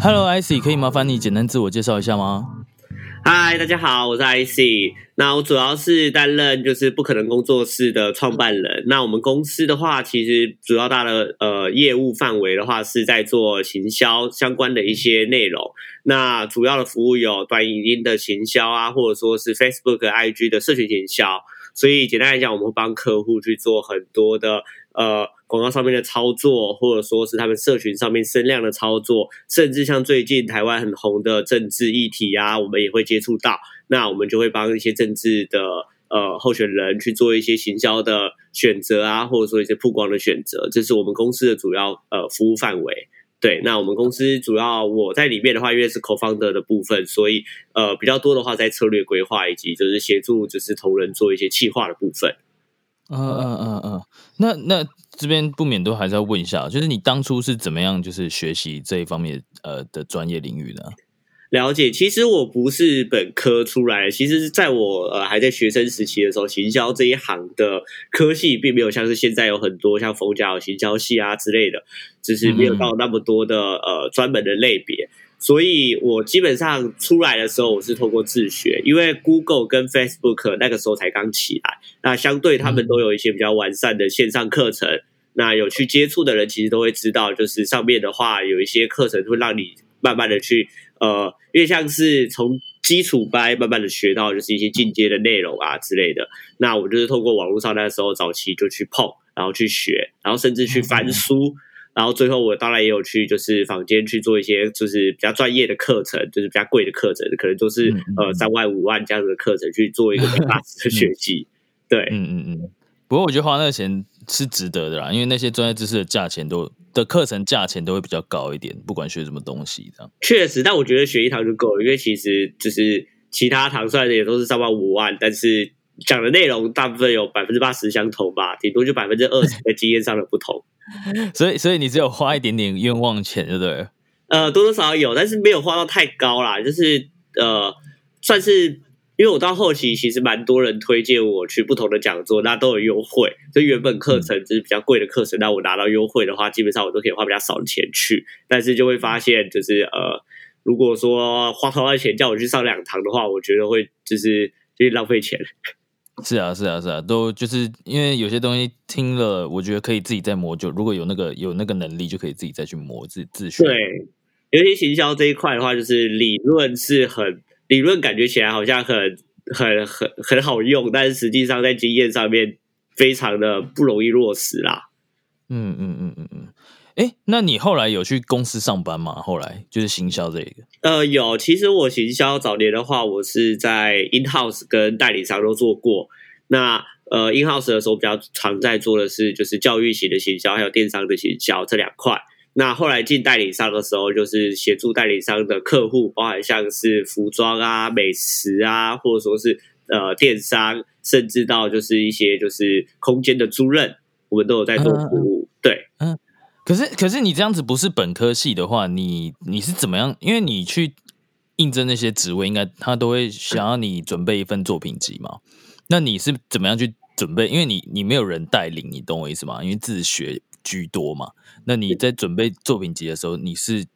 Hello IC，可以麻烦你简单自我介绍一下吗？嗨，大家好，我是 IC。那我主要是担任就是不可能工作室的创办人。那我们公司的话，其实主要大的呃业务范围的话，是在做行销相关的一些内容。那主要的服务有短影音的行销啊，或者说是 Facebook、IG 的社群行销。所以简单来讲，我们会帮客户去做很多的呃广告上面的操作，或者说是他们社群上面声量的操作，甚至像最近台湾很红的政治议题啊，我们也会接触到。那我们就会帮一些政治的呃候选人去做一些行销的选择啊，或者说一些曝光的选择，这是我们公司的主要呃服务范围。对，那我们公司主要我在里面的话，因为是 co-founder 的部分，所以呃比较多的话在策略规划以及就是协助就是同仁做一些企划的部分。嗯嗯嗯嗯，那那这边不免都还是要问一下，就是你当初是怎么样就是学习这一方面呃的专业领域的？了解，其实我不是本科出来，其实是在我呃还在学生时期的时候，行销这一行的科系并没有像是现在有很多像逢甲有行销系啊之类的，只是没有到那么多的呃专门的类别。所以我基本上出来的时候，我是透过自学，因为 Google 跟 Facebook 那个时候才刚起来，那相对他们都有一些比较完善的线上课程。那有去接触的人，其实都会知道，就是上面的话有一些课程会让你慢慢的去呃，因为像是从基础班慢慢的学到，就是一些进阶的内容啊之类的。那我就是透过网络上那时候早期就去碰，然后去学，然后甚至去翻书。然后最后我当然也有去，就是坊间去做一些就是比较专业的课程，就是比较贵的课程，可能都是呃三万五万这样子的课程去做一个大的学习。对，嗯嗯嗯。不过我觉得花那个钱是值得的啦，因为那些专业知识的价钱都的课程价钱都会比较高一点，不管学什么东西这样。确实，但我觉得学一堂就够了，因为其实就是其他堂算的也都是三万五万，但是讲的内容大部分有百分之八十相同吧，顶多就百分之二十 的经验上的不同。所以，所以你只有花一点点冤枉钱，对不对？呃，多多少少有，但是没有花到太高啦。就是呃，算是因为我到后期其实蛮多人推荐我去不同的讲座，那都有优惠。所以原本课程就是比较贵的课程，那我拿到优惠的话，基本上我都可以花比较少的钱去。但是就会发现，就是呃，如果说花同样钱叫我去上两堂的话，我觉得会就是就是浪费钱。是啊，是啊，是啊，都就是因为有些东西听了，我觉得可以自己再磨。就如果有那个有那个能力，就可以自己再去磨自自学。对，尤其行销这一块的话，就是理论是很理论，感觉起来好像很很很很好用，但是实际上在经验上面非常的不容易落实啦。嗯嗯嗯嗯嗯。哎，那你后来有去公司上班吗？后来就是行销这个。呃，有。其实我行销早年的话，我是在 in house 跟代理商都做过。那呃，in house 的时候比较常在做的是就是教育型的行销，还有电商的行销这两块。那后来进代理商的时候，就是协助代理商的客户，包含像是服装啊、美食啊，或者说是呃电商，甚至到就是一些就是空间的租赁，我们都有在做服务。对，嗯。可是，可是你这样子不是本科系的话，你你是怎么样？因为你去应征那些职位，应该他都会想要你准备一份作品集嘛。那你是怎么样去准备？因为你你没有人带领，你懂我意思吗？因为自学居多嘛。那你在准备作品集的时候，你是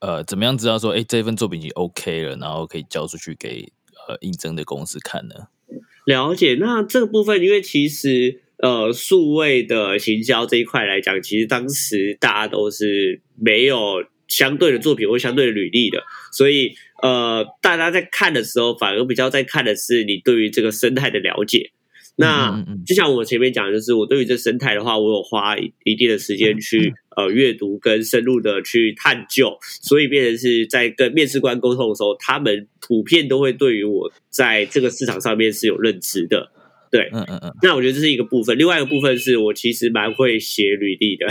呃怎么样知道说，哎，这份作品集 OK 了，然后可以交出去给呃应征的公司看呢？了解。那这个部分，因为其实。呃，数位的行销这一块来讲，其实当时大家都是没有相对的作品或相对的履历的，所以呃，大家在看的时候，反而比较在看的是你对于这个生态的了解。那就像我前面讲，就是我对于这生态的话，我有花一定的时间去呃阅读跟深入的去探究，所以变成是在跟面试官沟通的时候，他们普遍都会对于我在这个市场上面是有认知的。对，嗯嗯嗯。那我觉得这是一个部分，另外一个部分是我其实蛮会写履历的。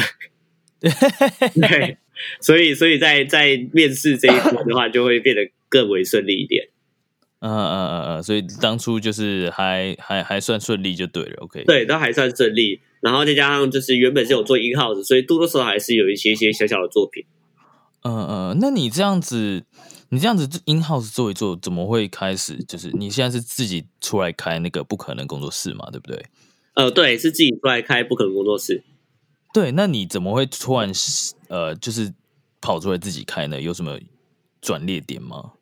对，所以所以在在面试这一关的话，就会变得更为顺利一点。嗯嗯嗯嗯，所以当初就是还还还算顺利就对了，OK。对，都还算顺利，然后再加上就是原本是有做 in house，所以多多少少还是有一些些小小的作品。嗯嗯，那你这样子，你这样子 in house 做一做，怎么会开始？就是你现在是自己出来开那个不可能工作室嘛，对不对？呃，对，是自己出来开不可能工作室。对，那你怎么会突然呃，就是跑出来自己开呢？有什么转捩点吗？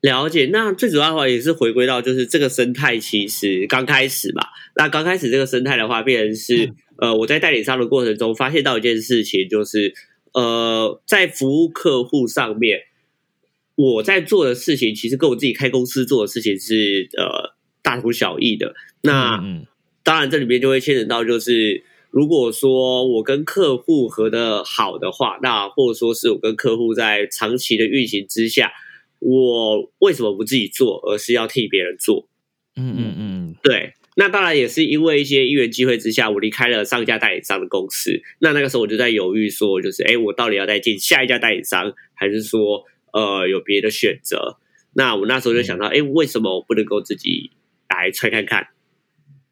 了解，那最主要的话也是回归到就是这个生态，其实刚开始吧。那刚开始这个生态的话，变成是呃，我在代理商的过程中发现到一件事情，就是呃，在服务客户上面，我在做的事情其实跟我自己开公司做的事情是呃大同小异的。那当然这里面就会牵扯到，就是如果说我跟客户合的好的话，那或者说是我跟客户在长期的运行之下。我为什么不自己做，而是要替别人做？嗯嗯嗯，对。那当然也是因为一些因缘机会之下，我离开了上一家代理商的公司。那那个时候我就在犹豫，说就是，哎，我到底要再进下一家代理商，还是说，呃，有别的选择？那我那时候就想到，哎，为什么我不能够自己来踹看看？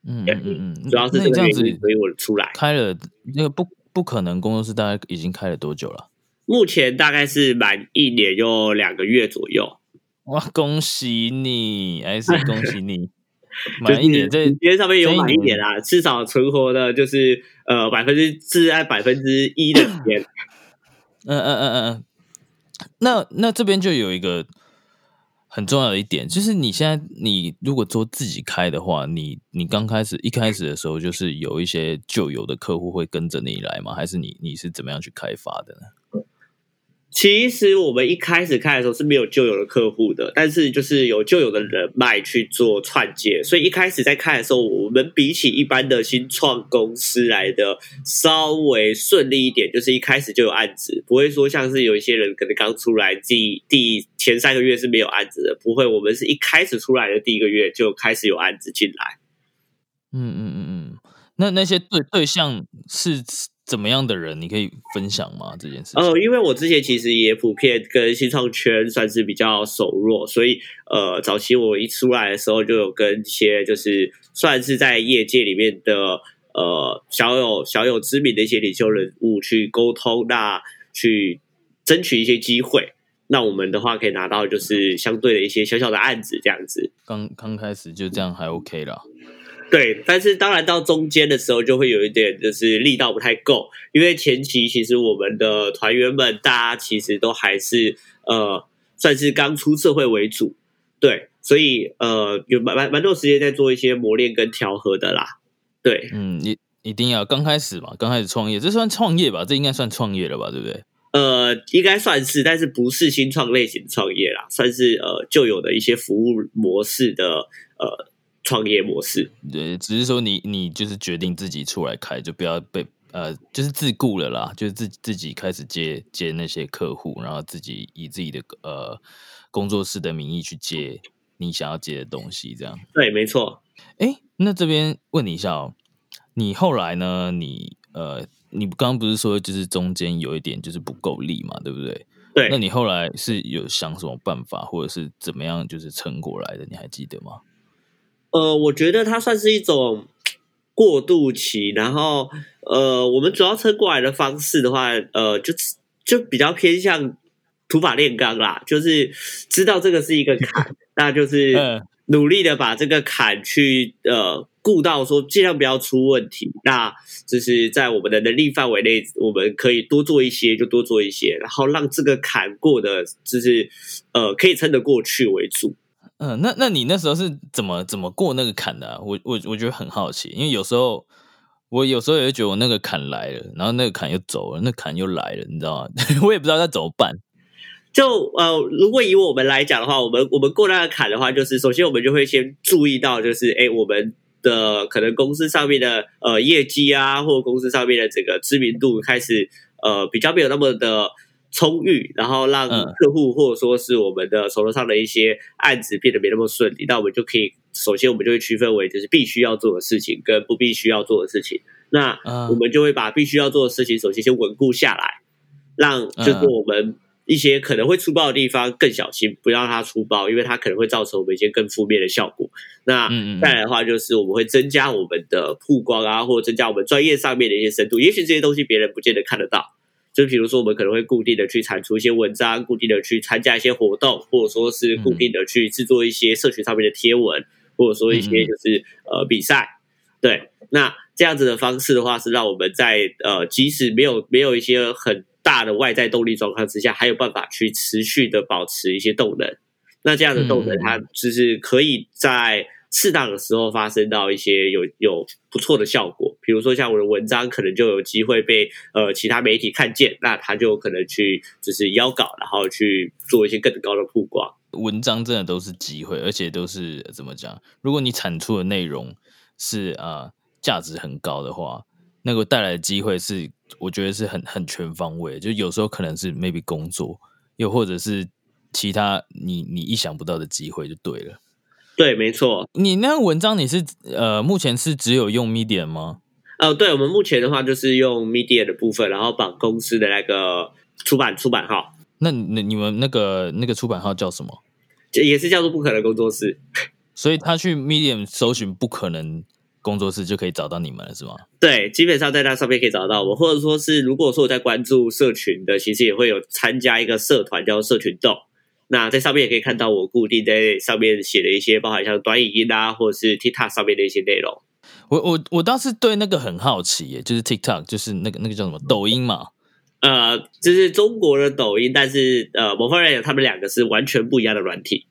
嗯嗯嗯，主要是这个原因，所以我出来开了那个不不可能工作室，大概已经开了多久了？目前大概是满一年又两个月左右。哇，恭喜你，还是恭喜你，满一年。这今天上面有满一年啦，至少存活的就是呃百分之至在百分之一的时间。嗯嗯嗯嗯嗯。那那这边就有一个很重要的一点，就是你现在你如果做自己开的话，你你刚开始一开始的时候，就是有一些旧有的客户会跟着你来吗？还是你你是怎么样去开发的呢？其实我们一开始开的时候是没有旧有的客户的，但是就是有旧有的人脉去做串接，所以一开始在开的时候，我们比起一般的新创公司来的稍微顺利一点，就是一开始就有案子，不会说像是有一些人可能刚出来第第前三个月是没有案子的，不会，我们是一开始出来的第一个月就开始有案子进来。嗯嗯嗯嗯，那那些对对象是。怎么样的人你可以分享吗？这件事哦，因为我之前其实也普遍跟新创圈算是比较熟络，所以呃，早期我一出来的时候就有跟一些就是算是在业界里面的呃小有小有知名的一些领袖人物去沟通，那去争取一些机会，那我们的话可以拿到就是相对的一些小小的案子这样子。刚刚开始就这样还 OK 了。对，但是当然到中间的时候就会有一点，就是力道不太够，因为前期其实我们的团员们大家其实都还是呃算是刚出社会为主，对，所以呃有蛮蛮蛮多时间在做一些磨练跟调和的啦。对，嗯，一一定要刚开始嘛，刚开始创业，这算创业吧？这应该算创业了吧？对不对？呃，应该算是，但是不是新创类型创业啦，算是呃旧有的一些服务模式的呃。创业模式，对，只是说你你就是决定自己出来开，就不要被呃，就是自雇了啦，就是自自己开始接接那些客户，然后自己以自己的呃工作室的名义去接你想要接的东西，这样。对，没错。哎，那这边问你一下哦，你后来呢？你呃，你刚刚不是说就是中间有一点就是不够力嘛，对不对？对。那你后来是有想什么办法，或者是怎么样就是撑过来的？你还记得吗？呃，我觉得它算是一种过渡期，然后呃，我们主要撑过来的方式的话，呃，就就比较偏向土法炼钢啦，就是知道这个是一个坎，那就是努力的把这个坎去呃顾到说尽量不要出问题，那就是在我们的能力范围内，我们可以多做一些就多做一些，然后让这个坎过的，就是呃可以撑得过去为主。嗯，那那你那时候是怎么怎么过那个坎的？我我我觉得很好奇，因为有时候我有时候也会觉得我那个坎来了，然后那个坎又走了，那坎又来了，你知道吗？我也不知道该怎么办。就呃，如果以我们来讲的话，我们我们过那个坎的话，就是首先我们就会先注意到，就是哎，我们的可能公司上面的呃业绩啊，或公司上面的这个知名度开始呃比较没有那么的充裕，然后让客户或者说是我们的手头上的一些案子变得没那么顺利，那我们就可以首先我们就会区分为就是必须要做的事情跟不必须要做的事情。那我们就会把必须要做的事情首先先稳固下来，让就是我们。一些可能会出包的地方更小心，不让它出包，因为它可能会造成我们一些更负面的效果。那再来的话，就是我们会增加我们的曝光啊，或者增加我们专业上面的一些深度。也许这些东西别人不见得看得到，就比如说我们可能会固定的去产出一些文章，固定的去参加一些活动，或者说是固定的去制作一些社群上面的贴文，或者说一些就是呃比赛。对，那这样子的方式的话，是让我们在呃即使没有没有一些很。大的外在动力状况之下，还有办法去持续的保持一些动能。那这样的动能，它就是可以在适当的时候发生到一些有有不错的效果。比如说，像我的文章，可能就有机会被呃其他媒体看见，那他就可能去就是邀稿，然后去做一些更高的曝光。文章真的都是机会，而且都是怎么讲？如果你产出的内容是啊价值很高的话。那个带来的机会是，我觉得是很很全方位，就有时候可能是 maybe 工作，又或者是其他你你意想不到的机会就对了。对，没错。你那个文章你是呃，目前是只有用 Medium 吗？哦，对，我们目前的话就是用 Medium 的部分，然后绑公司的那个出版出版号。那那你们那个那个出版号叫什么？也是叫做不可能工作室。所以他去 Medium 搜寻不可能。工作室就可以找到你们了，是吗？对，基本上在那上面可以找到我，或者说是如果说我在关注社群的，其实也会有参加一个社团叫社群豆。那在上面也可以看到我固定在上面写的一些，包含像短影音啊，或者是 TikTok 上面的一些内容。我我我倒是对那个很好奇耶，就是 TikTok，就是那个那个叫什么抖音嘛？呃，就是中国的抖音，但是呃，某方面讲，他们两个是完全不一样的软体。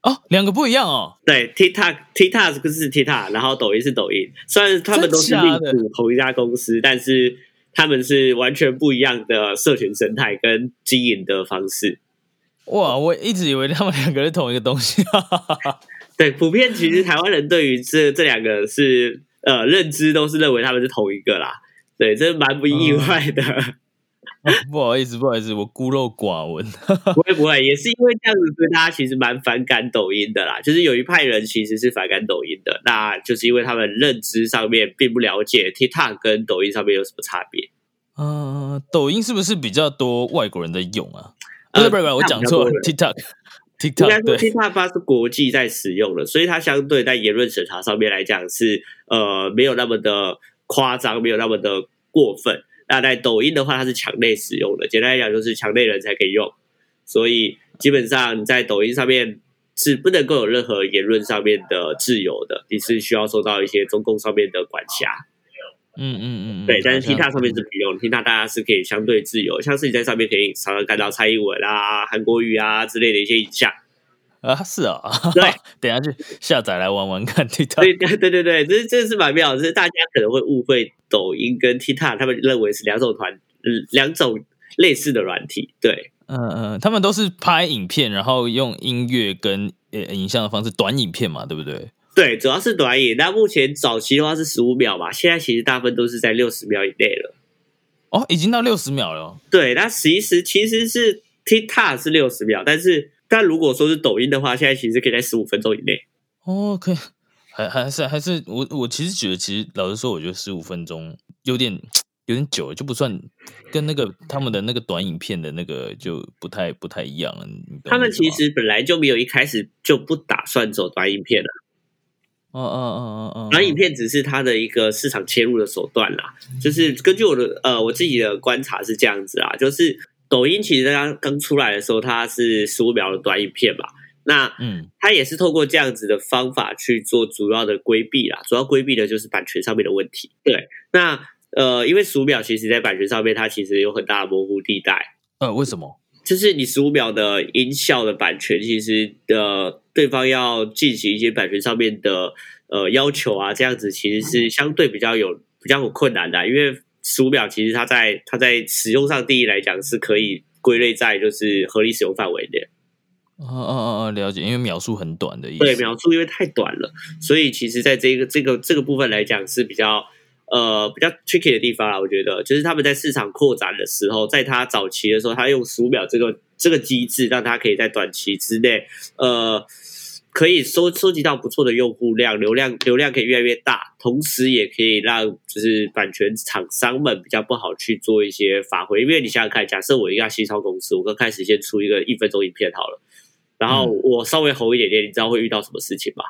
哦，两个不一样哦。对，TikTok，TikTok 是 TikTok，然后抖音是抖音。虽然他们都是隶属同一家公司，但是他们是完全不一样的社群生态跟经营的方式。哇，我一直以为他们两个是同一个东西。对，普遍其实台湾人对于这这两个是呃认知都是认为他们是同一个啦。对，这蛮不意外的。不好意思，不好意思，我孤陋寡闻。不会不会，也是因为这样子，所以大家其实蛮反感抖音的啦。就是有一派人其实是反感抖音的，那就是因为他们认知上面并不了解 TikTok 跟抖音上面有什么差别。嗯，抖音是不是比较多外国人在用啊？不是不是，我讲错了，TikTok，TikTok 应该说 TikTok 它是国际在使用的，所以它相对在言论审查上面来讲是呃没有那么的夸张，没有那么的过分。那在抖音的话，它是墙内使用的，简单来讲就是墙内人才可以用，所以基本上你在抖音上面是不能够有任何言论上面的自由的，你是需要受到一些中共上面的管辖。嗯嗯嗯，对，但是 TikTok 上面是不用，TikTok 大家是可以相对自由，像是你在上面可以常常看到蔡英文啊、韩国瑜啊之类的一些影像。啊，是啊，对，等下去下载来玩玩看 TikTok。对 对对对，这这是蛮妙，就是大家可能会误会抖音跟 TikTok，他们认为是两种团，嗯，两种类似的软体。对，嗯嗯，他们都是拍影片，然后用音乐跟呃影像的方式，短影片嘛，对不对？对，主要是短影。那目前早期的话是十五秒嘛，现在其实大部分都是在六十秒以内了。哦，已经到六十秒了。对，那其实其实是 TikTok 是六十秒，但是。但如果说是抖音的话，现在其实可以在十五分钟以内。哦，可以，还还是还是我我其实觉得，其实老实说，我觉得十五分钟有点有点久了，就不算跟那个他们的那个短影片的那个就不太不太一样了。他们其实本来就没有一开始就不打算走短影片了。哦哦哦哦哦，短影片只是它的一个市场切入的手段啦。就是根据我的呃我自己的观察是这样子啊，就是。抖音其实刚刚出来的时候，它是十五秒的短影片嘛，那嗯，它也是透过这样子的方法去做主要的规避啦，主要规避的就是版权上面的问题。对，那呃，因为十五秒其实在版权上面，它其实有很大的模糊地带。呃，为什么？就是你十五秒的音效的版权，其实的对方要进行一些版权上面的呃要求啊，这样子其实是相对比较有比较有困难的，因为。十五秒其实它在它在使用上定义来讲是可以归类在就是合理使用范围的。哦哦哦哦，了解，因为秒数很短的意思。对，秒数因为太短了，所以其实在这个这个这个部分来讲是比较呃比较 tricky 的地方啦。我觉得，就是他们在市场扩展的时候，在他早期的时候，他用十五秒这个这个机制，让他可以在短期之内呃。可以收收集到不错的用户量，流量流量可以越来越大，同时也可以让就是版权厂商们比较不好去做一些发挥。因为你想想看，假设我一家新超公司，我刚开始先出一个一分钟影片好了，然后我稍微红一点点，你知道会遇到什么事情吗？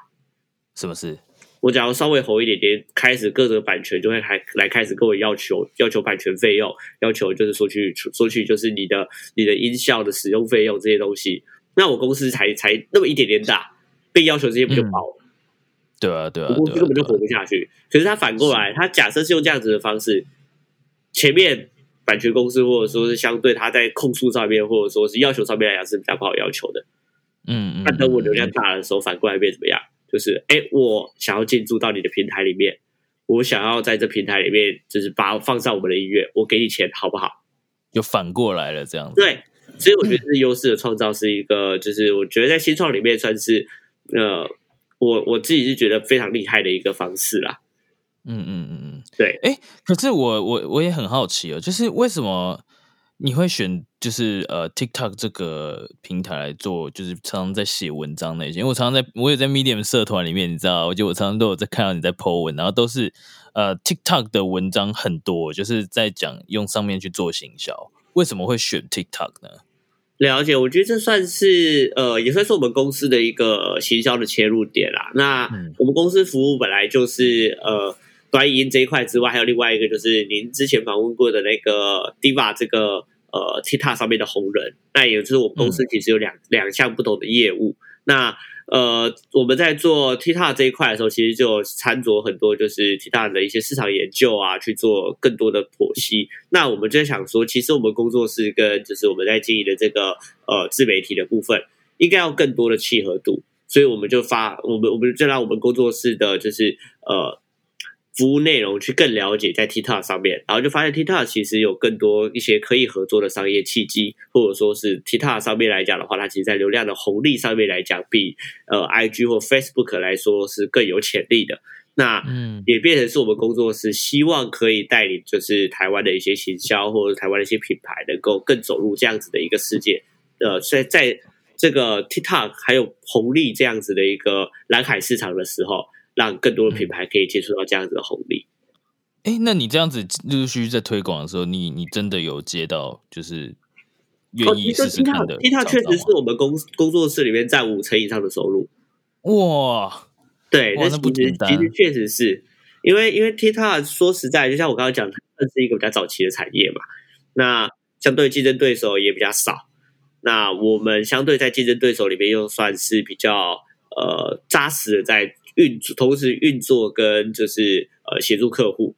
什么事？我假如稍微红一点点，开始各个版权就会来来开始跟我要求要求版权费用，要求就是说去说去就是你的你的音效的使用费用这些东西，那我公司才才那么一点点大。被要求这些不就爆了？对啊，对啊，我公司根本就活不下去。可是他反过来，他假设是用这样子的方式，前面版权公司或者说是相对他在控诉上面，或者说是要求上面来讲是比较不好要求的。嗯嗯。那等我流量大的时候，反过来变怎么样？就是哎，我想要进驻到你的平台里面，我想要在这平台里面就是把放上我们的音乐，我给你钱好不好？就反过来了，这样子。对，所以我觉得这优势的创造是一个，就是我觉得在新创里面算是。呃，我我自己是觉得非常厉害的一个方式啦。嗯嗯嗯嗯，对。哎，可是我我我也很好奇哦，就是为什么你会选就是呃 TikTok 这个平台来做，就是常常在写文章那些？因为我常常在我也在 Medium 社团里面，你知道，我就我常常都有在看到你在 po 文，然后都是呃 TikTok 的文章很多，就是在讲用上面去做行销。为什么会选 TikTok 呢？了解，我觉得这算是呃，也算是我们公司的一个行销的切入点啦。那我们公司服务本来就是呃短音这一块之外，还有另外一个就是您之前访问过的那个 Diva 这个呃 TikTok 上面的红人。那也就是我们公司其实有两两项不同的业务。那呃，我们在做 TikTok 这一块的时候，其实就参酌很多就是 TikTok 的一些市场研究啊，去做更多的剖析。那我们就想说，其实我们工作室跟就是我们在经营的这个呃自媒体的部分，应该要更多的契合度，所以我们就发我们我们就让我们工作室的就是呃。服务内容去更了解在 TikTok 上面，然后就发现 TikTok 其实有更多一些可以合作的商业契机，或者说是 TikTok 上面来讲的话，它其实在流量的红利上面来讲，比呃 IG 或 Facebook 来说是更有潜力的。那嗯，也变成是我们工作室希望可以带领，就是台湾的一些行销或者台湾的一些品牌，能够更走入这样子的一个世界。呃，在在这个 TikTok 还有红利这样子的一个蓝海市场的时候。让更多的品牌可以接触到这样子的红利。哎，那你这样子陆陆续续在推广的时候，你你真的有接到就是愿意试试看的？TikTok 确实是我们工工作室里面占五成以上的收入。哇，对，那不简单。其实确实是因为因为 TikTok 说实在，就像我刚刚讲，它是一个比较早期的产业嘛。那相对竞争对手也比较少。那我们相对在竞争对手里面又算是比较呃扎实的在。运同时运作跟就是呃协助客户，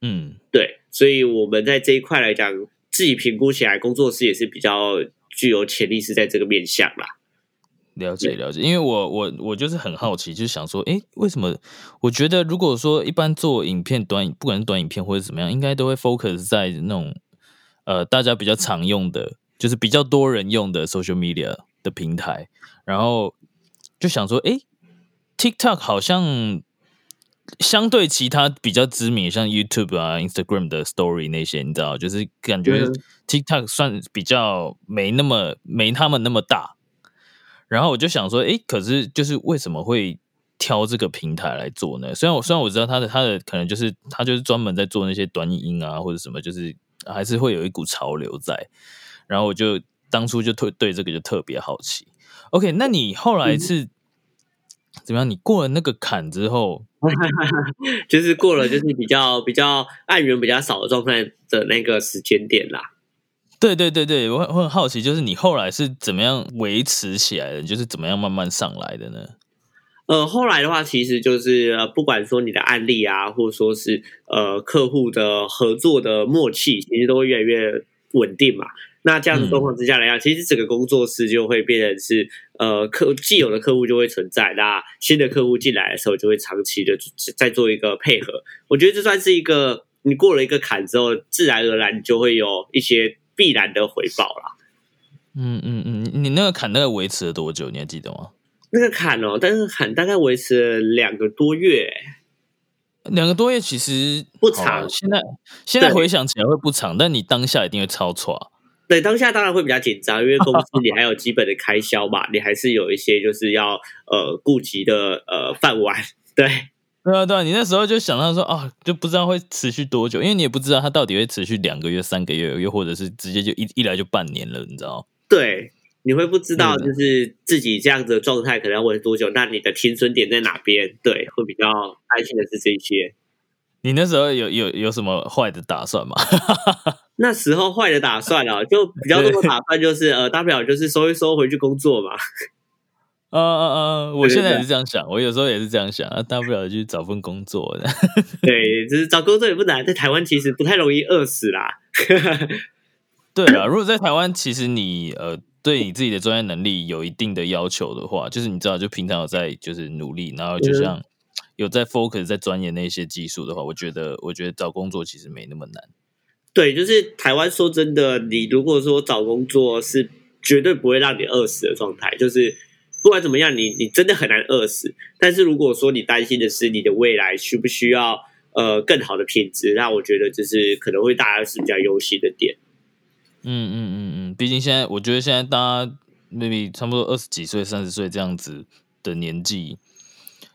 嗯，对，所以我们在这一块来讲，自己评估起来，工作室也是比较具有潜力，是在这个面向啦。了解了解，因为我我我就是很好奇，就是想说，哎，为什么？我觉得如果说一般做影片短，不管是短影片或者怎么样，应该都会 focus 在那种呃大家比较常用的，就是比较多人用的 social media 的平台，然后就想说，哎。TikTok 好像相对其他比较知名，像 YouTube 啊、Instagram 的 Story 那些，你知道，就是感觉 TikTok 算比较没那么没他们那么大。然后我就想说，哎，可是就是为什么会挑这个平台来做呢？虽然我虽然我知道他的他的可能就是他就是专门在做那些短影音啊或者什么，就是还是会有一股潮流在。然后我就当初就特对这个就特别好奇。OK，那你后来是？怎么样？你过了那个坎之后，就是过了，就是比较 比较案源比较少的状态的那个时间点啦。对对对对，我我很好奇，就是你后来是怎么样维持起来的？就是怎么样慢慢上来的呢？呃，后来的话，其实就是呃，不管说你的案例啊，或者说是呃客户的合作的默契，其实都会越来越稳定嘛。那这样的状况之下来讲，其实整个工作室就会变成是，呃，客既有的客户就会存在，那新的客户进来的时候就会长期的在做一个配合。我觉得这算是一个你过了一个坎之后，自然而然就会有一些必然的回报啦。嗯嗯嗯，你那个坎大概维持了多久？你还记得吗？那个坎哦，但是坎大概维持了两个多月，两个多月其实不长。现在现在回想起来会不长，但你当下一定会超错。对，当下当然会比较紧张，因为公司 你还有基本的开销嘛，你还是有一些就是要呃顾及的呃饭碗。对，对啊，对啊，你那时候就想到说啊，就不知道会持续多久，因为你也不知道它到底会持续两个月、三个月，又或者是直接就一一来就半年了，你知道对，你会不知道就是自己这样子的状态可能要维持多久，那你的停损点在哪边？对，会比较安心的是这些。你那时候有有有什么坏的打算吗？那时候坏的打算啊，就比较多的打算就是呃，大不了就是收一收回去工作嘛。呃呃呃，我现在也是这样想，我有时候也是这样想啊，大不了去找份工作的。对，就是找工作也不难，在台湾其实不太容易饿死啦。对啊，如果在台湾，其实你呃对你自己的专业能力有一定的要求的话，就是你知道，就平常有在就是努力，然后就像有在 focus 在钻研那些技术的话，我觉得我觉得找工作其实没那么难。对，就是台湾说真的，你如果说找工作是绝对不会让你饿死的状态，就是。不管怎么样，你你真的很难饿死。但是如果说你担心的是你的未来需不需要呃更好的品质，那我觉得就是可能会大家是比较忧心的点。嗯嗯嗯嗯，毕竟现在我觉得现在大家 maybe 差不多二十几岁、三十岁这样子的年纪，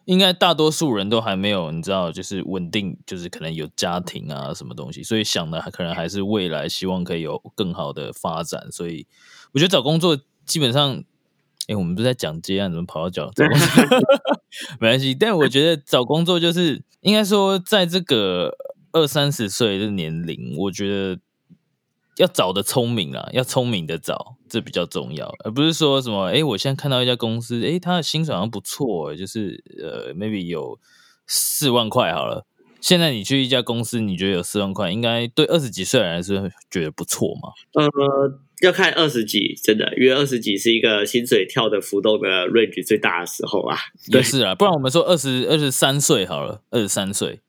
应该大多数人都还没有你知道，就是稳定，就是可能有家庭啊什么东西，所以想的可能还是未来希望可以有更好的发展。所以我觉得找工作基本上。哎，我们不是在讲接案，怎么跑到讲？没关系，但我觉得找工作就是应该说，在这个二三十岁的年龄，我觉得要找的聪明啊，要聪明的找，这比较重要，而不是说什么。哎，我现在看到一家公司，哎，他的薪水好像不错，就是呃，maybe 有四万块好了。现在你去一家公司，你觉得有四万块，应该对二十几岁人来说觉得不错吗？呃。要看二十几，真的，因为二十几是一个薪水跳的浮动的 range 最大的时候啊。也是啊，不然我们说二十二十三岁好了，二十三岁，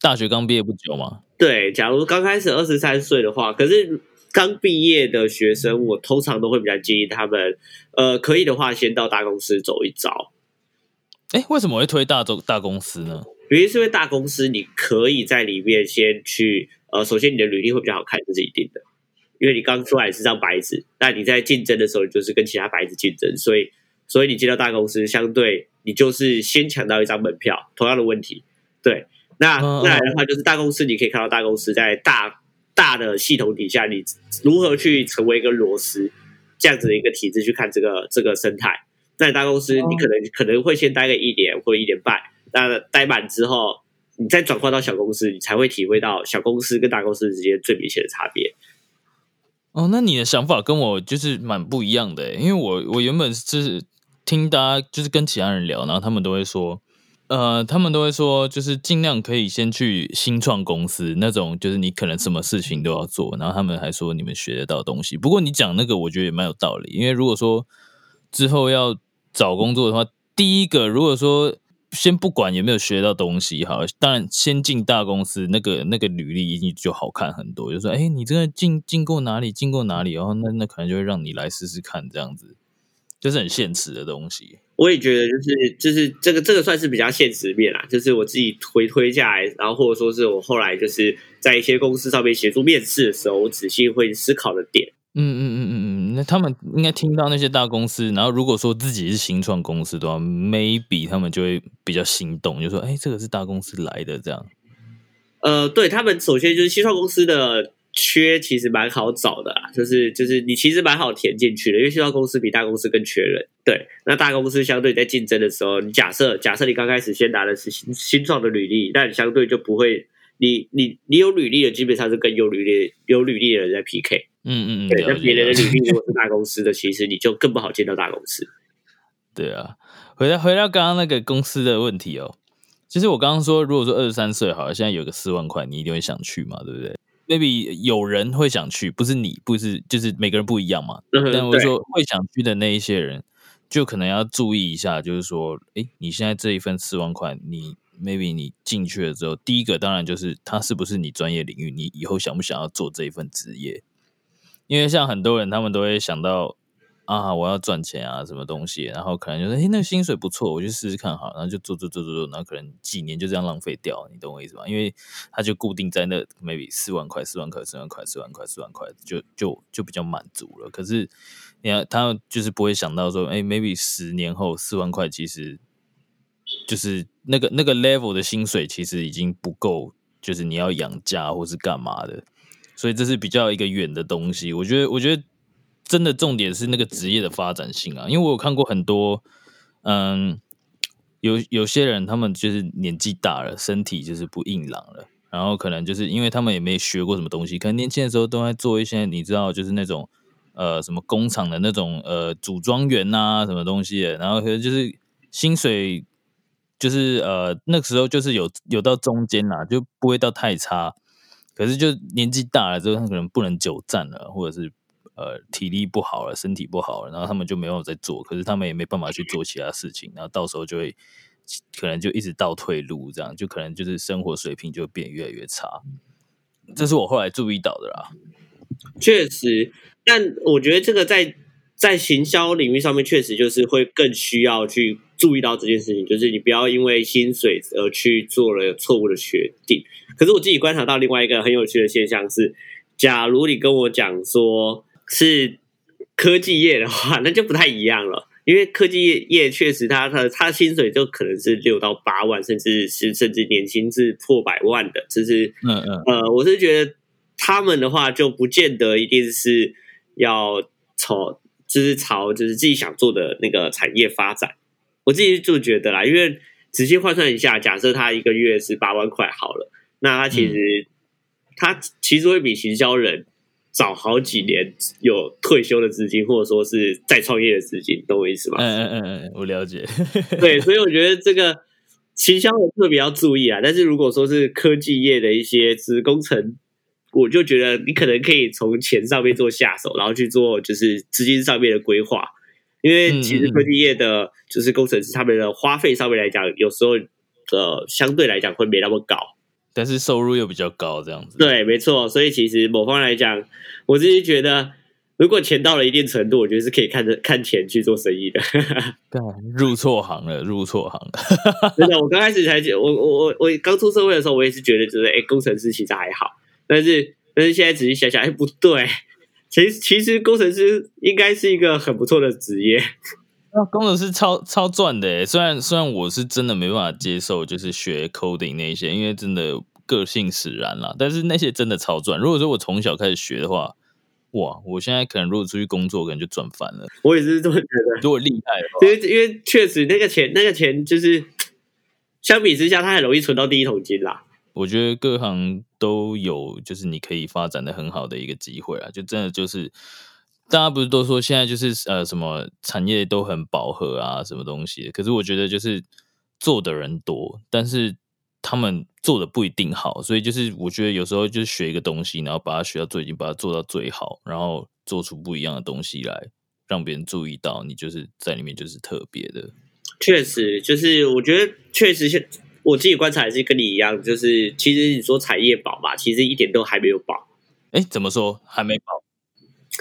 大学刚毕业不久吗。对，假如刚开始二十三岁的话，可是刚毕业的学生，我通常都会比较建议他们，呃，可以的话先到大公司走一遭。哎，为什么会推大中大公司呢？原因是因为大公司你可以在里面先去，呃，首先你的履历会比较好看，这是一定的。因为你刚出来是张白纸，那你在竞争的时候就是跟其他白纸竞争，所以所以你进到大公司，相对你就是先抢到一张门票。同样的问题，对，那再来的话就是大公司，你可以看到大公司在大大的系统底下，你如何去成为一个螺丝这样子的一个体制去看这个这个生态。在大公司，你可能可能会先待个一年或者一年半，那待满之后，你再转换到小公司，你才会体会到小公司跟大公司之间最明显的差别。哦，那你的想法跟我就是蛮不一样的，因为我我原本就是听大家就是跟其他人聊，然后他们都会说，呃，他们都会说，就是尽量可以先去新创公司那种，就是你可能什么事情都要做，然后他们还说你们学得到东西。不过你讲那个，我觉得也蛮有道理，因为如果说之后要找工作的话，第一个如果说。先不管有没有学到东西哈，当然先进大公司，那个那个履历一定就好看很多。就说，哎，你这个进进过哪里，进过哪里，然后那那可能就会让你来试试看，这样子就是很现实的东西。我也觉得，就是就是这个这个算是比较现实面啦，就是我自己推推下来，然后或者说是我后来就是在一些公司上面协助面试的时候，我仔细会思考的点。嗯嗯嗯嗯嗯，那他们应该听到那些大公司，然后如果说自己是新创公司的话，maybe 他们就会比较心动，就说：“哎，这个是大公司来的。”这样。呃，对他们首先就是新创公司的缺其实蛮好找的啦，就是就是你其实蛮好填进去的，因为新创公司比大公司更缺人。对，那大公司相对在竞争的时候，你假设假设你刚开始先拿的是新新创的履历，那你相对就不会，你你你有履历的基本上是跟有履历有履历的人在 PK。嗯嗯嗯，对，那别人的履历如果是大公司的，其实你就更不好进到大公司。对啊，回到回到刚刚那个公司的问题哦，其实我刚刚说，如果说二十三岁，好，现在有个四万块，你一定会想去嘛，对不对？Maybe 有人会想去，不是你，不是，就是每个人不一样嘛。但我说会想去的那一些人，就可能要注意一下，就是说，哎，你现在这一份四万块，你 Maybe 你进去了之后，第一个当然就是他是不是你专业领域，你以后想不想要做这一份职业？因为像很多人，他们都会想到啊，我要赚钱啊，什么东西，然后可能就说，哎，那个薪水不错，我去试试看好，然后就做做做做做，然后可能几年就这样浪费掉，你懂我意思吗？因为他就固定在那 maybe 四万块、四万块、四万块、四万块、四万块，就就就比较满足了。可是你看他就是不会想到说，哎，maybe 十年后四万块其实就是那个那个 level 的薪水其实已经不够，就是你要养家或是干嘛的，所以这是比较一个远的东西。我觉得，我觉得。真的重点是那个职业的发展性啊，因为我有看过很多，嗯，有有些人他们就是年纪大了，身体就是不硬朗了，然后可能就是因为他们也没学过什么东西，可能年轻的时候都在做一些你知道，就是那种呃什么工厂的那种呃组装员呐，什么东西，然后可能就是薪水就是呃那个时候就是有有到中间啦，就不会到太差，可是就年纪大了之后，他可能不能久站了，或者是。呃，体力不好了，身体不好了，然后他们就没有在做，可是他们也没办法去做其他事情，然后到时候就会可能就一直倒退路，这样就可能就是生活水平就变越来越差。这是我后来注意到的啦。确实，但我觉得这个在在行销领域上面，确实就是会更需要去注意到这件事情，就是你不要因为薪水而去做了错误的决定。可是我自己观察到另外一个很有趣的现象是，假如你跟我讲说。是科技业的话，那就不太一样了。因为科技业业确实，他他他薪水就可能是六到八万，甚至是甚至年薪是破百万的。就是嗯嗯呃，我是觉得他们的话就不见得一定是要朝就是朝就是自己想做的那个产业发展。我自己就觉得啦，因为仔细换算一下，假设他一个月是八万块好了，那他其实他其实会比行销人。早好几年有退休的资金，或者说是再创业的资金，懂我意思吗？嗯嗯嗯嗯，我了解。对，所以我觉得这个行销的特别要注意啊。但是如果说是科技业的一些职工程，我就觉得你可能可以从钱上面做下手，然后去做就是资金上面的规划。因为其实科技业的就是工程师，他们的花费上面来讲，有时候呃相对来讲会没那么高。但是收入又比较高，这样子。对，没错。所以其实某方来讲，我自己觉得，如果钱到了一定程度，我觉得是可以看着看钱去做生意的。对，入错行了，入错行了。真的，我刚开始才觉，我我我我刚出社会的时候，我也是觉得，就是哎，工程师其实还好。但是但是现在仔细想想，哎，不对，其实其实工程师应该是一个很不错的职业。那工程师超超赚的，虽然虽然我是真的没办法接受，就是学 coding 那些，因为真的个性使然啦。但是那些真的超赚。如果说我从小开始学的话，哇，我现在可能如果出去工作，可能就赚翻了。我也是这么觉得。如果厉害的话，因为因为确实那个钱那个钱就是相比之下，它很容易存到第一桶金啦。我觉得各行都有，就是你可以发展的很好的一个机会啊，就真的就是。大家不是都说现在就是呃什么产业都很饱和啊，什么东西？可是我觉得就是做的人多，但是他们做的不一定好，所以就是我觉得有时候就是学一个东西，然后把它学到最精，把它做到最好，然后做出不一样的东西来，让别人注意到你就是在里面就是特别的。确实，就是我觉得确实，现我自己观察还是跟你一样，就是其实你说产业饱嘛，其实一点都还没有饱。哎，怎么说还没饱？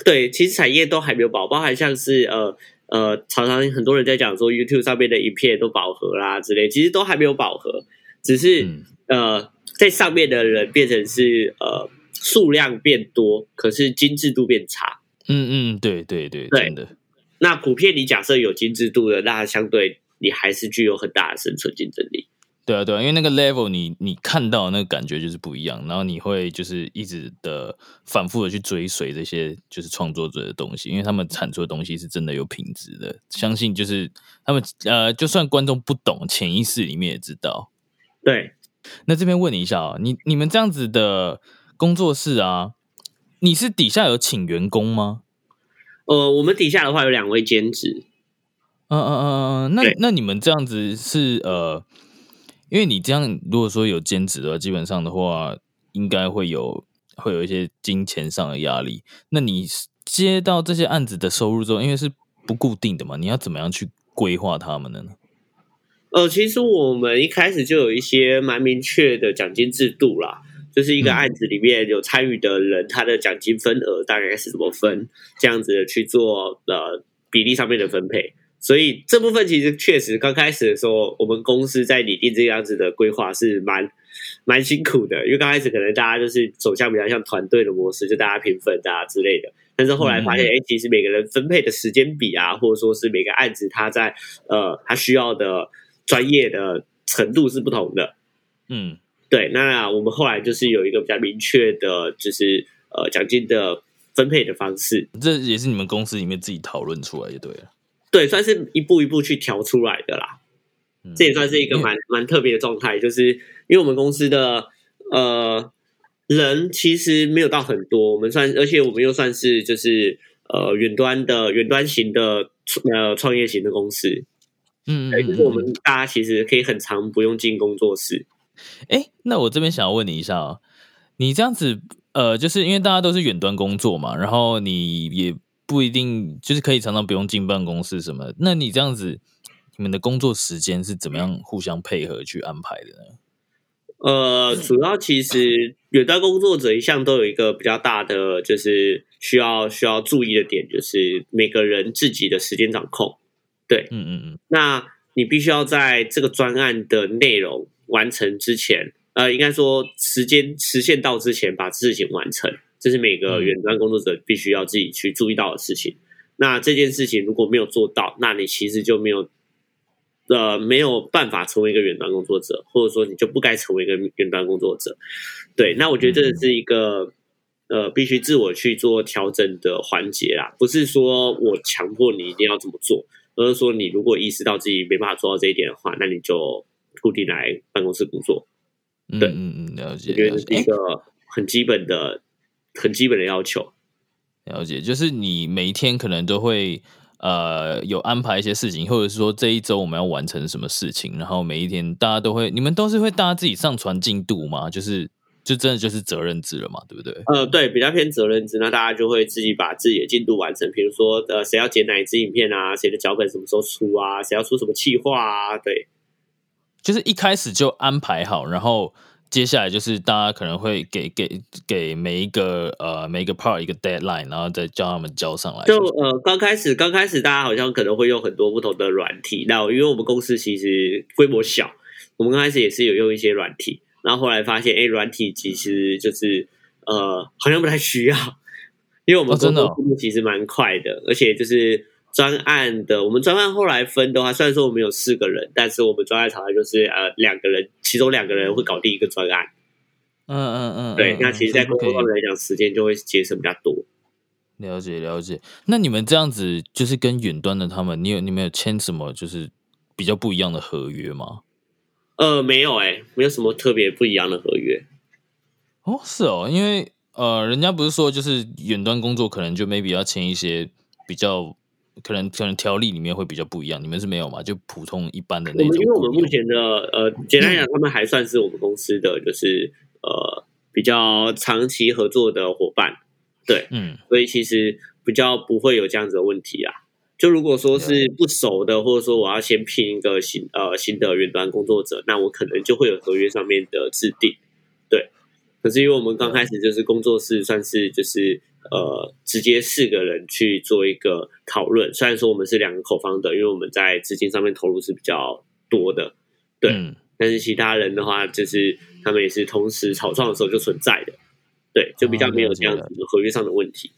对，其实产业都还没有饱，包含像是呃呃，常常很多人在讲说 YouTube 上面的影片都饱和啦之类，其实都还没有饱和，只是呃在上面的人变成是呃数量变多，可是精致度变差。嗯嗯，对对对，真的。那普遍你假设有精致度的，那相对你还是具有很大的生存竞争力。对啊，对啊，因为那个 level 你你看到那个感觉就是不一样，然后你会就是一直的反复的去追随这些就是创作者的东西，因为他们产出的东西是真的有品质的，相信就是他们呃，就算观众不懂，潜意识里面也知道。对，那这边问你一下啊，你你们这样子的工作室啊，你是底下有请员工吗？呃，我们底下的话有两位兼职。嗯嗯嗯嗯，那那你们这样子是呃。因为你这样，如果说有兼职的话，基本上的话，应该会有会有一些金钱上的压力。那你接到这些案子的收入之后，因为是不固定的嘛，你要怎么样去规划他们呢？呃，其实我们一开始就有一些蛮明确的奖金制度啦，就是一个案子里面有参与的人，他的奖金分额大概是怎么分，这样子去做呃比例上面的分配。所以这部分其实确实刚开始的时候，我们公司在拟定这样子的规划是蛮蛮辛苦的，因为刚开始可能大家就是走向比较像团队的模式，就大家平分啊之类的。但是后来发现，哎，其实每个人分配的时间比啊，或者说是每个案子他在呃他需要的专业的程度是不同的。嗯，对。那我们后来就是有一个比较明确的，就是呃奖金的分配的方式。这也是你们公司里面自己讨论出来就对了。对，算是一步一步去调出来的啦。这也算是一个蛮蛮特别的状态，就是因为我们公司的呃人其实没有到很多，我们算，而且我们又算是就是呃远端的远端型的呃创业型的公司。嗯，就是我们大家其实可以很长不用进工作室。哎，那我这边想要问你一下哦，你这样子呃，就是因为大家都是远端工作嘛，然后你也。不一定就是可以常常不用进办公室什么？那你这样子，你们的工作时间是怎么样互相配合去安排的呢？呃，主要其实远端工作者一向都有一个比较大的，就是需要需要注意的点，就是每个人自己的时间掌控。对，嗯嗯嗯。那你必须要在这个专案的内容完成之前，呃，应该说时间实现到之前，把事情完成。这是每个远端工作者必须要自己去注意到的事情。那这件事情如果没有做到，那你其实就没有呃没有办法成为一个远端工作者，或者说你就不该成为一个远端工作者。对，那我觉得这是一个呃必须自我去做调整的环节啦，不是说我强迫你一定要这么做，而是说你如果意识到自己没办法做到这一点的话，那你就固定来办公室工作。对，嗯嗯，了解。我觉得是一个很基本的。很基本的要求，了解，就是你每一天可能都会呃有安排一些事情，或者是说这一周我们要完成什么事情，然后每一天大家都会，你们都是会大家自己上传进度吗？就是就真的就是责任制了嘛，对不对？呃，对，比较偏责任制，那大家就会自己把自己的进度完成，比如说呃谁要剪哪一支影片啊，谁的脚本什么时候出啊，谁要出什么企划啊，对，就是一开始就安排好，然后。接下来就是大家可能会给给给每一个呃每一个 part 一个 deadline，然后再叫他们交上来。就呃刚开始刚开始大家好像可能会用很多不同的软体，那因为我们公司其实规模小，我们刚开始也是有用一些软体，然后后来发现哎软体其实就是呃好像不太需要，因为我们工作其实蛮快的，而且就是。专案的，我们专案后来分的话，虽然说我们有四个人，但是我们专案常常就是呃两个人，其中两个人会搞定一个专案。嗯嗯嗯，对，那其实，在工作上来讲，时间就会节省比较多。了解了解，那你们这样子就是跟远端的他们，你有你们有签什么就是比较不一样的合约吗？呃，没有哎，没有什么特别不一样的合约。哦，是哦，因为呃，人家不是说就是远端工作可能就 maybe 要签一些比较。可能可能条例里面会比较不一样，你们是没有嘛？就普通一般的那种。因为我们目前的呃，简单讲，他们还算是我们公司的就是呃比较长期合作的伙伴，对，嗯，所以其实比较不会有这样子的问题啊。就如果说是不熟的，或者说我要先聘一个新呃新的远端工作者，那我可能就会有合约上面的制定，对。可是因为我们刚开始就是工作室，算是就是。呃，直接四个人去做一个讨论。虽然说我们是两个口方的，因为我们在资金上面投入是比较多的，对。但是其他人的话，就是他们也是同时草创的时候就存在的，对，就比较没有这样子合约上的问题。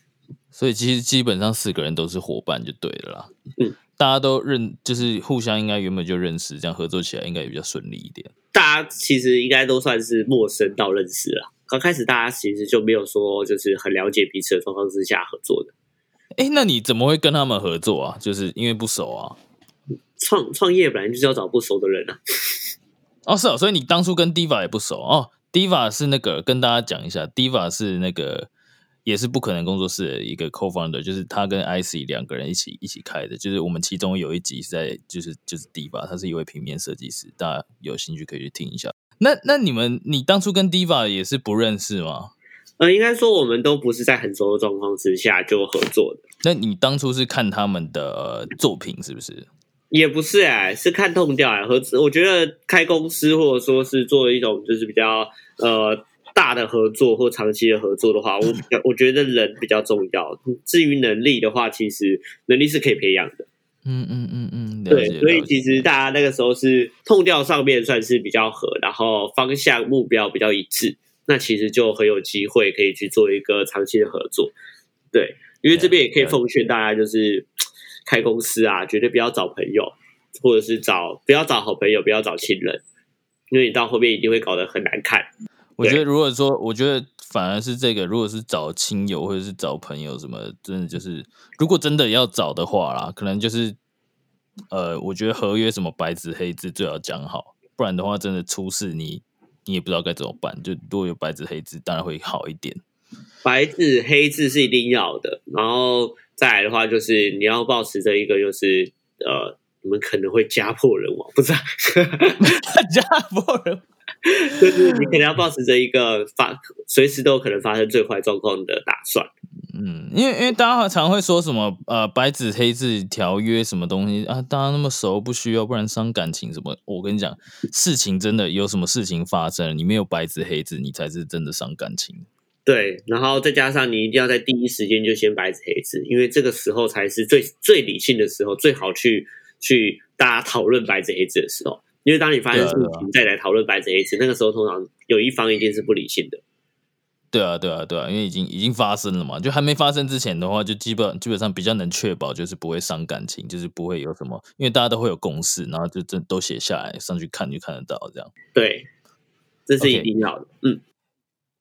所以其实基本上四个人都是伙伴就对了啦。嗯，大家都认，就是互相应该原本就认识，这样合作起来应该也比较顺利一点。大家其实应该都算是陌生到认识了。刚开始大家其实就没有说就是很了解彼此的状况之下合作的。哎，那你怎么会跟他们合作啊？就是因为不熟啊。创创业本来就是要找不熟的人啊。哦，是哦，所以你当初跟 Diva 也不熟哦。Diva 是那个跟大家讲一下，Diva 是那个也是不可能工作室的一个 co-founder，就是他跟 IC 两个人一起一起开的。就是我们其中有一集是在就是就是 Diva，他是一位平面设计师，大家有兴趣可以去听一下。那那你们，你当初跟 Diva 也是不认识吗？呃，应该说我们都不是在很熟的状况之下就合作的。那你当初是看他们的作品是不是？也不是哎，是看痛调哎。合，我觉得开公司或者说是做一种就是比较呃大的合作或长期的合作的话，我我觉得人比较重要。至于能力的话，其实能力是可以培养的。嗯嗯嗯嗯，对，所以其实大家那个时候是痛调上面算是比较合，然后方向目标比较一致，那其实就很有机会可以去做一个长期的合作。对，因为这边也可以奉劝大家，就是开公司啊，绝对不要找朋友，或者是找不要找好朋友，不要找亲人，因为你到后面一定会搞得很难看。我觉得如果说，我觉得反而是这个，如果是找亲友或者是找朋友什么，真的就是，如果真的要找的话啦，可能就是，呃，我觉得合约什么白纸黑字最好讲好，不然的话，真的出事你你也不知道该怎么办。就如果有白纸黑字，当然会好一点。白纸黑字是一定要的，然后再来的话就是你要保持着一个就是呃，你们可能会家破人亡，不是、啊，家破人 就是你可能要保持着一个发随时都有可能发生最坏状况的打算。嗯，因为因为大家常会说什么呃白纸黑字条约什么东西啊，大家那么熟不需要，不然伤感情什么。我跟你讲，事情真的有什么事情发生了，你没有白纸黑字，你才是真的伤感情。对，然后再加上你一定要在第一时间就先白纸黑字，因为这个时候才是最最理性的时候，最好去去大家讨论白纸黑字的时候。因为当你发生事情再来讨论白纸黑字，那个时候通常有一方一定是不理性的。对啊，对啊，对啊，因为已经已经发生了嘛，就还没发生之前的话，就基本基本上比较能确保，就是不会伤感情，就是不会有什么，因为大家都会有共识，然后就真都写下来，上去看就看得到这样。对，这是一定要的。嗯，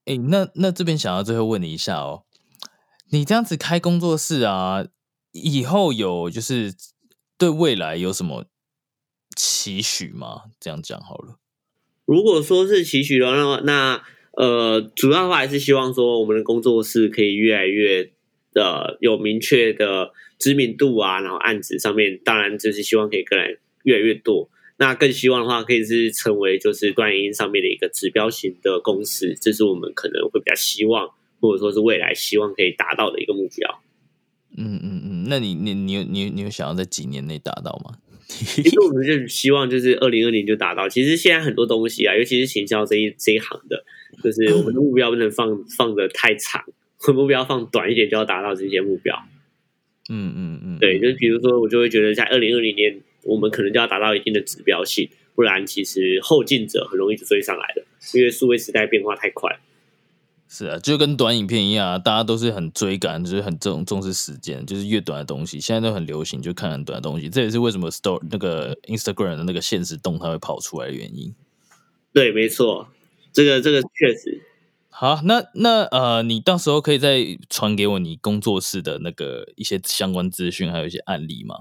哎，那那这边想要最后问你一下哦，你这样子开工作室啊，以后有就是对未来有什么期许吗？这样讲好了。如果说是期许的话，那那呃，主要的话还是希望说我们的工作室可以越来越呃有明确的知名度啊，然后案子上面当然就是希望可以更来越来越多。那更希望的话，可以是成为就是短影音上面的一个指标型的公司，这是我们可能会比较希望，或者说是未来希望可以达到的一个目标。嗯嗯嗯，那你你你你有你有想要在几年内达到吗？其实我们就希望就是二零二零就达到。其实现在很多东西啊，尤其是行销这一这一行的，就是我们的目标不能放放的太长，我们目标放短一点就要达到这些目标。嗯嗯嗯，对，就是比如说，我就会觉得在二零二零年，我们可能就要达到一定的指标性，不然其实后进者很容易就追上来的，因为数位时代变化太快。是啊，就跟短影片一样啊，大家都是很追赶，就是很重重视时间，就是越短的东西，现在都很流行，就看很短的东西。这也是为什么 Store 那个 Instagram 的那个现实动态会跑出来的原因。对，没错，这个这个确实。好，那那呃，你到时候可以再传给我你工作室的那个一些相关资讯，还有一些案例吗？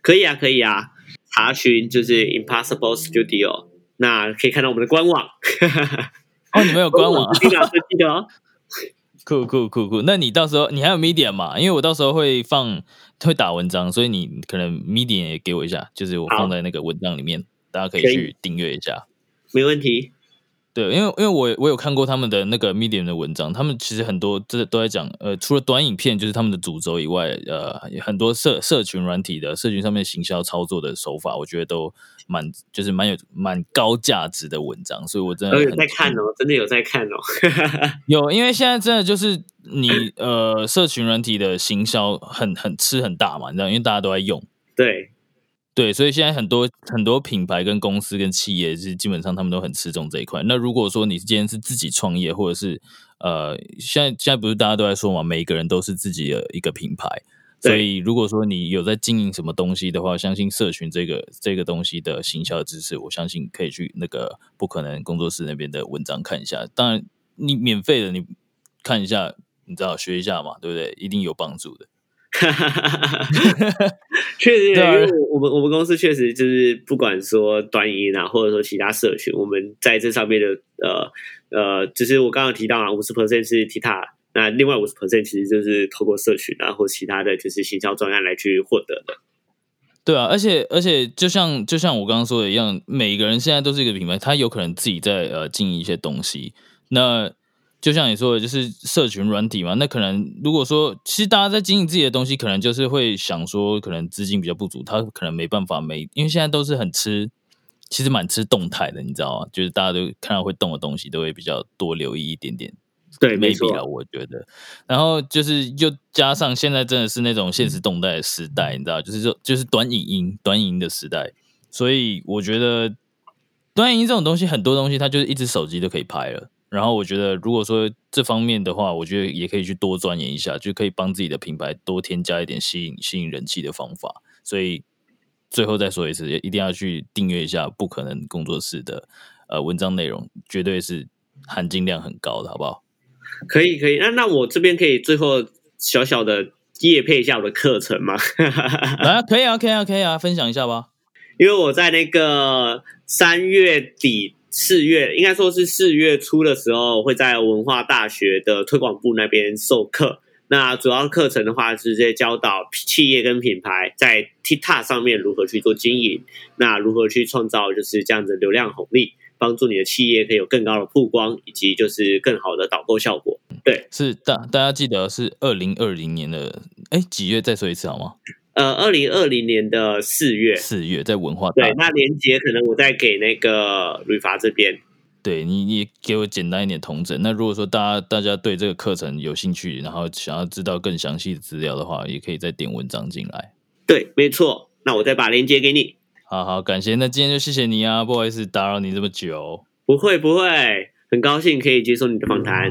可以啊，可以啊，查询就是 Impossible Studio，那可以看到我们的官网。哦，你们有官网。酷酷酷酷，那你到时候你还有 Medium 嘛？因为我到时候会放会打文章，所以你可能 Medium 也给我一下，就是我放在那个文章里面，大家可以去订阅一下。没问题。对，因为因为我我有看过他们的那个 Medium 的文章，他们其实很多这都在讲，呃，除了短影片就是他们的主轴以外，呃，很多社社群软体的社群上面行销操作的手法，我觉得都蛮就是蛮有蛮高价值的文章，所以我真的有在看哦，真的有在看哦。有，因为现在真的就是你呃，社群软体的行销很很吃很大嘛，你知道，因为大家都在用，对，对，所以现在很多很多品牌跟公司跟企业是基本上他们都很吃重这一块。那如果说你今天是自己创业，或者是呃，现在现在不是大家都在说嘛，每一个人都是自己的一个品牌，所以如果说你有在经营什么东西的话，相信社群这个这个东西的行销知识，我相信可以去那个不可能工作室那边的文章看一下。当然，你免费的你看一下，你知道学一下嘛，对不对？一定有帮助的。确实，因为我们我们公司确实就是不管说短影音啊，或者说其他社群，我们在这上面的呃呃，就是我刚刚提到啊，五十 percent 是 Tita，那另外五十 percent 其实就是透过社群啊或其他的就是行销专案来去获得的。对啊，而且而且就像就像我刚刚说的一样，每个人现在都是一个品牌，他有可能自己在呃经营一些东西。那就像你说的，就是社群软体嘛，那可能如果说其实大家在经营自己的东西，可能就是会想说，可能资金比较不足，他可能没办法没，因为现在都是很吃其实蛮吃动态的，你知道吗？就是大家都看到会动的东西，都会比较多留意一点点。对，没错了，我觉得。然后就是又加上现在真的是那种现实动态的时代，你知道，就是说就是短影音、短影音的时代，所以我觉得短影音这种东西，很多东西它就是一只手机都可以拍了。然后我觉得，如果说这方面的话，我觉得也可以去多钻研一下，就可以帮自己的品牌多添加一点吸引吸引人气的方法。所以最后再说一次，一定要去订阅一下不可能工作室的呃文章内容，绝对是含金量很高的，好不好？可以，可以。那那我这边可以最后小小的夜配一下我的课程吗？啊，可以啊，可以啊，可以啊，分享一下吧。因为我在那个三月底。四月应该说是四月初的时候，会在文化大学的推广部那边授课。那主要课程的话，是在教导企业跟品牌在 TikTok 上面如何去做经营，那如何去创造就是这样子流量红利，帮助你的企业可以有更高的曝光，以及就是更好的导购效果。对，是大大家记得是二零二零年的哎几月？再说一次好吗？呃，二零二零年的四月，四月在文化对，那连接可能我在给那个瑞发这边，对你，你给我简单一点同整。那如果说大家大家对这个课程有兴趣，然后想要知道更详细的资料的话，也可以再点文章进来。对，没错。那我再把链接给你。好好，感谢。那今天就谢谢你啊，不好意思打扰你这么久。不会不会，很高兴可以接受你的访谈。